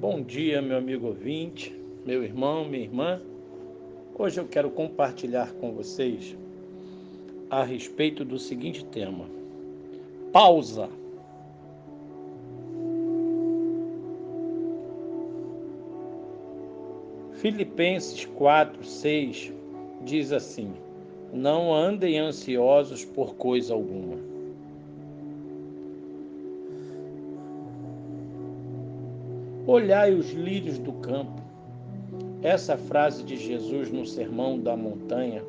Bom dia, meu amigo ouvinte, meu irmão, minha irmã. Hoje eu quero compartilhar com vocês a respeito do seguinte tema: pausa. Filipenses 4, 6 diz assim: Não andem ansiosos por coisa alguma Olhai os lírios do campo. Essa frase de Jesus no Sermão da Montanha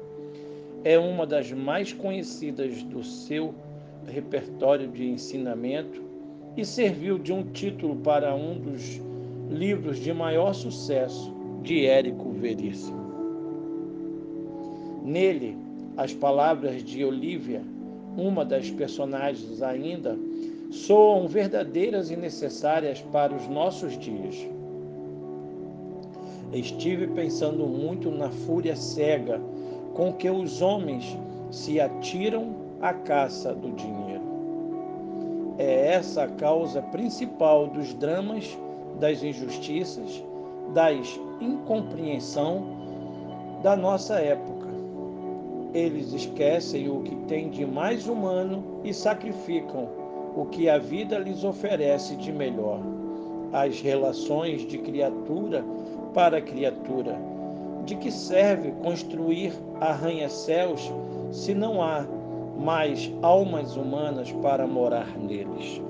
é uma das mais conhecidas do seu repertório de ensinamento e serviu de um título para um dos livros de maior sucesso de Érico Veríssimo. Nele, as palavras de Olívia, uma das personagens ainda, soam verdadeiras e necessárias para os nossos dias. Estive pensando muito na fúria cega com que os homens se atiram à caça do dinheiro. É essa a causa principal dos dramas, das injustiças, das incompreensão da nossa época. Eles esquecem o que tem de mais humano e sacrificam o que a vida lhes oferece de melhor, as relações de criatura para criatura. De que serve construir arranha-céus se não há mais almas humanas para morar neles?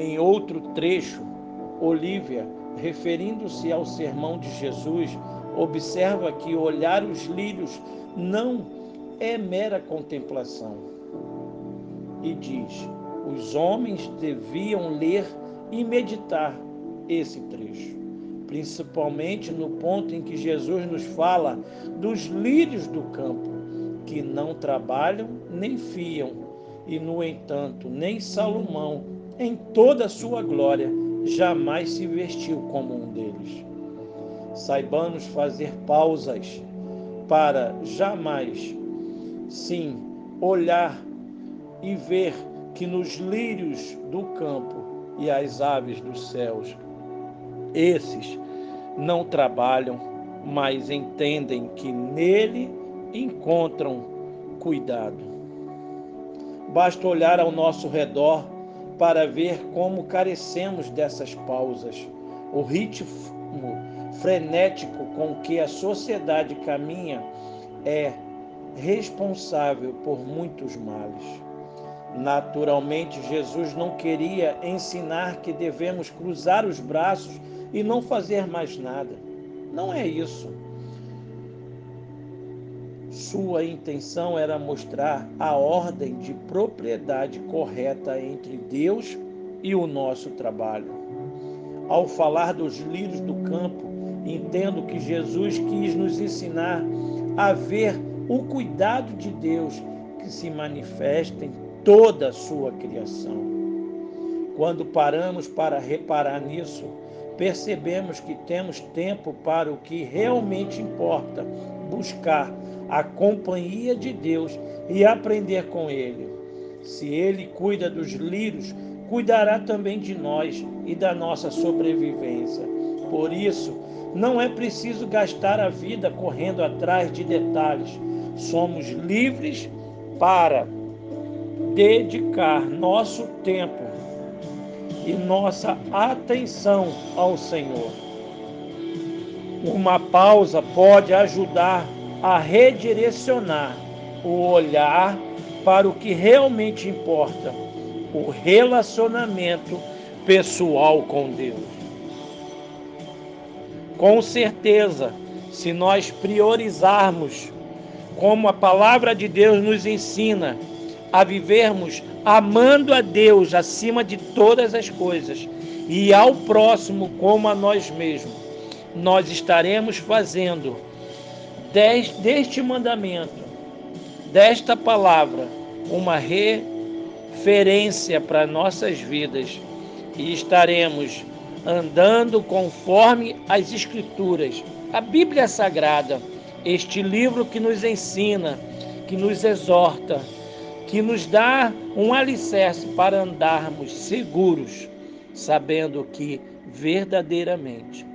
Em outro trecho, Olívia, referindo-se ao sermão de Jesus, observa que olhar os lírios não é mera contemplação e diz: os homens deviam ler e meditar esse trecho, principalmente no ponto em que Jesus nos fala dos lírios do campo, que não trabalham nem fiam, e no entanto, nem Salomão, em toda a sua glória, jamais se vestiu como um deles. Saibamos fazer pausas para jamais, sim, olhar e ver que nos lírios do campo e as aves dos céus, esses não trabalham, mas entendem que nele encontram cuidado. Basta olhar ao nosso redor para ver como carecemos dessas pausas. O ritmo frenético com que a sociedade caminha é responsável por muitos males. Naturalmente, Jesus não queria ensinar que devemos cruzar os braços e não fazer mais nada. Não é isso. Sua intenção era mostrar a ordem de propriedade correta entre Deus e o nosso trabalho. Ao falar dos lírios do campo, entendo que Jesus quis nos ensinar a ver o cuidado de Deus que se manifesta em toda a sua criação. Quando paramos para reparar nisso, percebemos que temos tempo para o que realmente importa, buscar a companhia de Deus e aprender com Ele. Se Ele cuida dos lírios, cuidará também de nós e da nossa sobrevivência. Por isso, não é preciso gastar a vida correndo atrás de detalhes. Somos livres para dedicar nosso tempo e nossa atenção ao Senhor. Uma pausa pode ajudar a redirecionar o olhar para o que realmente importa, o relacionamento pessoal com Deus. Com certeza, se nós priorizarmos como a palavra de Deus nos ensina, a vivermos amando a Deus acima de todas as coisas e ao próximo como a nós mesmos, nós estaremos fazendo deste mandamento, desta palavra, uma referência para nossas vidas e estaremos andando conforme as Escrituras, a Bíblia Sagrada, este livro que nos ensina, que nos exorta que nos dá um alicerce para andarmos seguros, sabendo que verdadeiramente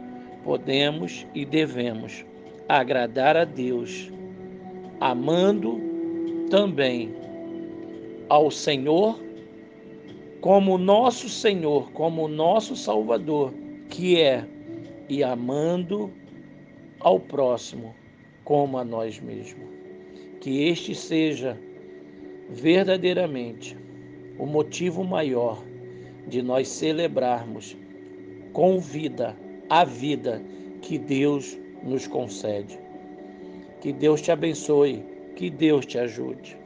podemos e devemos agradar a Deus, amando também ao Senhor como nosso Senhor, como nosso Salvador, que é, e amando ao próximo como a nós mesmos. Que este seja verdadeiramente o motivo maior de nós celebrarmos com vida a vida que Deus nos concede. Que Deus te abençoe, que Deus te ajude.